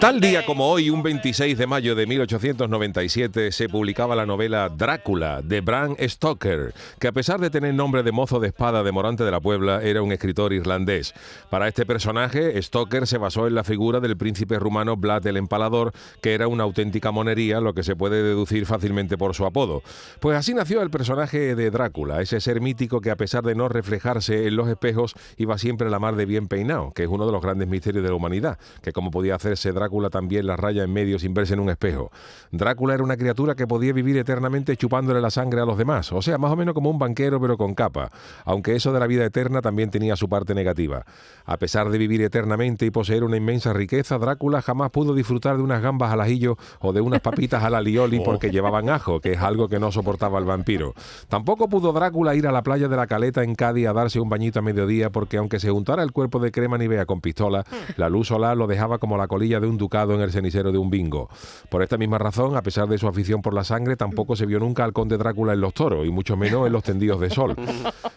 Tal día como hoy, un 26 de mayo de 1897, se publicaba la novela Drácula de Bram Stoker, que a pesar de tener nombre de mozo de espada de Morante de la Puebla, era un escritor irlandés. Para este personaje, Stoker se basó en la figura del príncipe rumano Vlad el Empalador, que era una auténtica monería, lo que se puede deducir fácilmente por su apodo. Pues así nació el personaje de Drácula, ese ser mítico que a pesar de no reflejarse en los espejos, iba siempre a la mar de bien peinado, que es uno de los grandes misterios de la humanidad, que como podía hacerse Drácula Drácula también la raya en medio sin verse en un espejo. Drácula era una criatura que podía vivir eternamente chupándole la sangre a los demás, o sea, más o menos como un banquero pero con capa, aunque eso de la vida eterna también tenía su parte negativa. A pesar de vivir eternamente y poseer una inmensa riqueza, Drácula jamás pudo disfrutar de unas gambas al ajillo o de unas papitas a la lioli porque llevaban ajo, que es algo que no soportaba el vampiro. Tampoco pudo Drácula ir a la playa de la Caleta en Cádiz a darse un bañito a mediodía porque aunque se untara el cuerpo de crema nivea con pistola, la luz solar lo dejaba como la colilla de un ducado en el cenicero de un bingo. Por esta misma razón, a pesar de su afición por la sangre, tampoco se vio nunca al conde Drácula en los toros, y mucho menos en los tendidos de sol.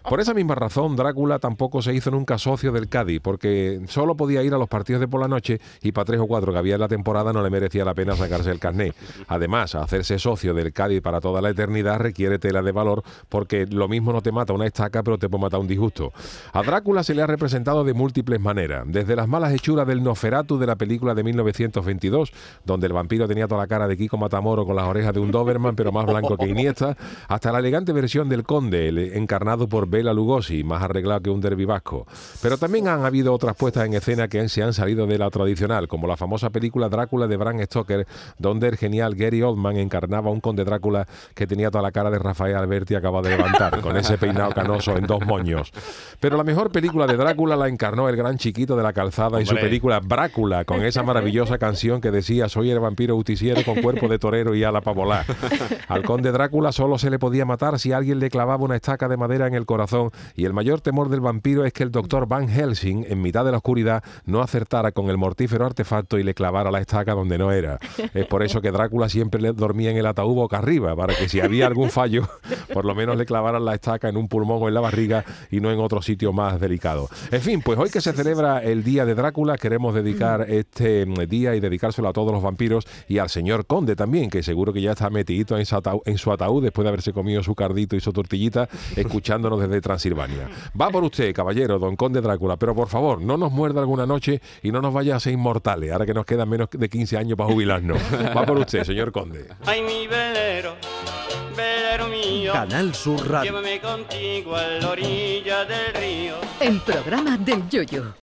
Por esa misma razón, Drácula tampoco se hizo nunca socio del Cádiz, porque solo podía ir a los partidos de por la noche y para tres o cuatro que había en la temporada no le merecía la pena sacarse el carné. Además, hacerse socio del Cádiz para toda la eternidad requiere tela de valor, porque lo mismo no te mata una estaca, pero te puede matar un disgusto. A Drácula se le ha representado de múltiples maneras, desde las malas hechuras del Noferatu de la película de 1920 donde el vampiro tenía toda la cara de Kiko Matamoro con las orejas de un Doberman, pero más blanco que Iniesta, hasta la elegante versión del Conde, encarnado por Bela Lugosi, más arreglado que un derbi vasco. Pero también han habido otras puestas en escena que se han salido de la tradicional, como la famosa película Drácula de Bram Stoker, donde el genial Gary Oldman encarnaba a un conde Drácula que tenía toda la cara de Rafael Alberti acaba de levantar, con ese peinado canoso en dos moños. Pero la mejor película de Drácula la encarnó el gran chiquito de la calzada en su película Brácula, con esa maravillosa canción que decía soy el vampiro justiciero con cuerpo de torero y ala para volar. Al conde Drácula solo se le podía matar si alguien le clavaba una estaca de madera en el corazón y el mayor temor del vampiro es que el doctor Van Helsing, en mitad de la oscuridad, no acertara con el mortífero artefacto y le clavara la estaca donde no era. Es por eso que Drácula siempre le dormía en el ataúd boca arriba, para que si había algún fallo, por lo menos le clavaran la estaca en un pulmón o en la barriga y no en otro sitio más delicado. En fin, pues hoy que se celebra el Día de Drácula, queremos dedicar este día y dedicárselo a todos los vampiros y al señor Conde también, que seguro que ya está metidito en su, ataúd, en su ataúd después de haberse comido su cardito y su tortillita, escuchándonos desde Transilvania. Va por usted, caballero, don Conde Drácula, pero por favor, no nos muerda alguna noche y no nos vaya a ser inmortales, ahora que nos quedan menos de 15 años para jubilarnos. Va por usted, señor Conde. Ay, mi velero, velero mío. Canal Sur Radio. Llévame contigo a la orilla del río. El programa del Yoyo.